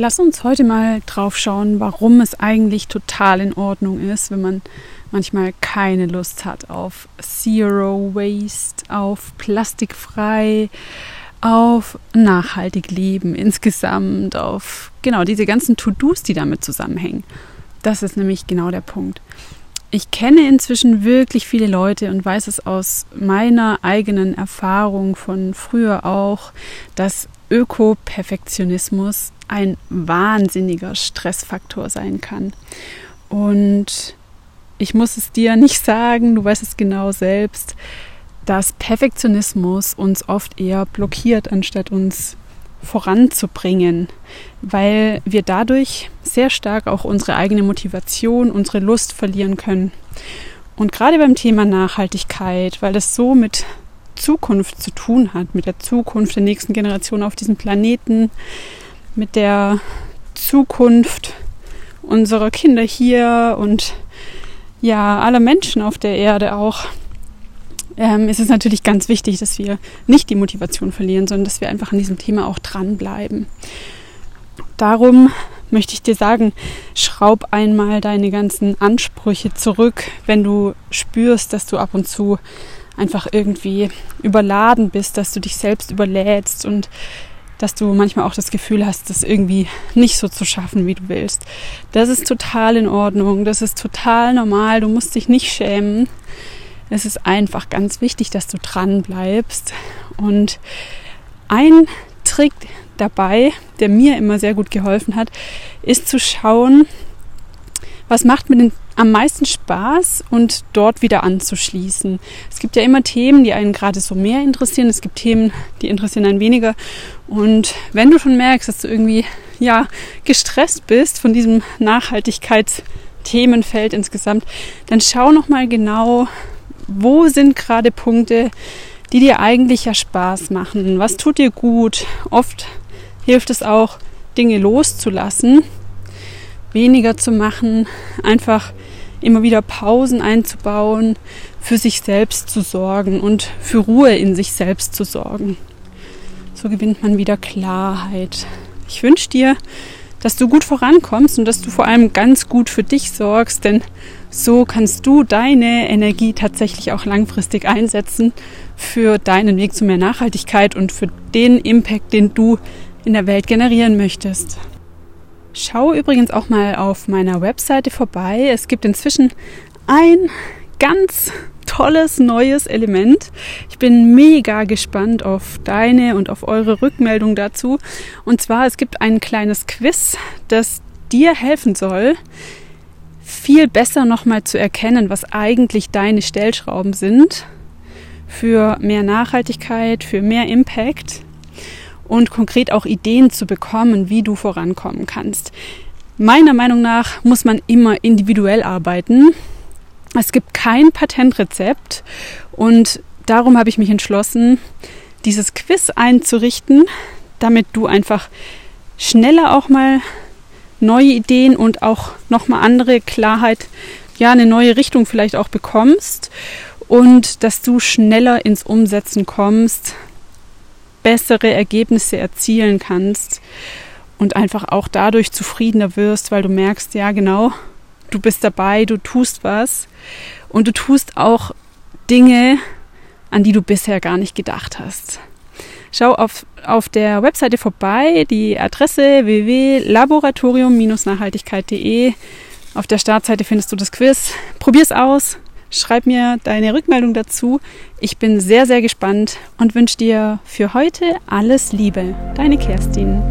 Lass uns heute mal drauf schauen, warum es eigentlich total in Ordnung ist, wenn man manchmal keine Lust hat auf Zero Waste, auf plastikfrei, auf nachhaltig leben insgesamt, auf genau diese ganzen To-Dos, die damit zusammenhängen. Das ist nämlich genau der Punkt. Ich kenne inzwischen wirklich viele Leute und weiß es aus meiner eigenen Erfahrung von früher auch, dass Öko-Perfektionismus ein wahnsinniger Stressfaktor sein kann. Und ich muss es dir nicht sagen, du weißt es genau selbst, dass Perfektionismus uns oft eher blockiert, anstatt uns voranzubringen, weil wir dadurch sehr stark auch unsere eigene Motivation, unsere Lust verlieren können. Und gerade beim Thema Nachhaltigkeit, weil das so mit Zukunft zu tun hat, mit der Zukunft der nächsten Generation auf diesem Planeten, mit der Zukunft unserer Kinder hier und ja, aller Menschen auf der Erde auch, ähm, ist es natürlich ganz wichtig, dass wir nicht die Motivation verlieren, sondern dass wir einfach an diesem Thema auch dranbleiben. Darum möchte ich dir sagen, schraub einmal deine ganzen Ansprüche zurück, wenn du spürst, dass du ab und zu einfach irgendwie überladen bist, dass du dich selbst überlädst und dass du manchmal auch das Gefühl hast, das irgendwie nicht so zu schaffen, wie du willst. Das ist total in Ordnung, das ist total normal, du musst dich nicht schämen. Es ist einfach ganz wichtig, dass du dran bleibst. Und ein Trick dabei, der mir immer sehr gut geholfen hat, ist zu schauen, was macht mir denn am meisten Spaß und dort wieder anzuschließen. Es gibt ja immer Themen, die einen gerade so mehr interessieren. Es gibt Themen, die interessieren einen weniger. Und wenn du schon merkst, dass du irgendwie ja gestresst bist von diesem Nachhaltigkeitsthemenfeld insgesamt, dann schau noch mal genau, wo sind gerade Punkte, die dir eigentlich ja Spaß machen. Was tut dir gut? Oft hilft es auch, Dinge loszulassen, weniger zu machen, einfach immer wieder Pausen einzubauen, für sich selbst zu sorgen und für Ruhe in sich selbst zu sorgen. So gewinnt man wieder Klarheit. Ich wünsche dir, dass du gut vorankommst und dass du vor allem ganz gut für dich sorgst, denn so kannst du deine Energie tatsächlich auch langfristig einsetzen für deinen Weg zu mehr Nachhaltigkeit und für den Impact, den du in der Welt generieren möchtest. Schau übrigens auch mal auf meiner Webseite vorbei. Es gibt inzwischen ein ganz tolles neues Element. Ich bin mega gespannt auf deine und auf eure Rückmeldung dazu. Und zwar, es gibt ein kleines Quiz, das dir helfen soll, viel besser nochmal zu erkennen, was eigentlich deine Stellschrauben sind für mehr Nachhaltigkeit, für mehr Impact und konkret auch Ideen zu bekommen, wie du vorankommen kannst. Meiner Meinung nach muss man immer individuell arbeiten. Es gibt kein Patentrezept und darum habe ich mich entschlossen, dieses Quiz einzurichten, damit du einfach schneller auch mal neue Ideen und auch nochmal andere Klarheit, ja, eine neue Richtung vielleicht auch bekommst und dass du schneller ins Umsetzen kommst, bessere Ergebnisse erzielen kannst und einfach auch dadurch zufriedener wirst, weil du merkst, ja genau, du bist dabei, du tust was und du tust auch Dinge, an die du bisher gar nicht gedacht hast. Schau auf, auf der Webseite vorbei, die Adresse www.laboratorium-nachhaltigkeit.de. Auf der Startseite findest du das Quiz. Probier's aus, schreib mir deine Rückmeldung dazu. Ich bin sehr, sehr gespannt und wünsche dir für heute alles Liebe. Deine Kerstin.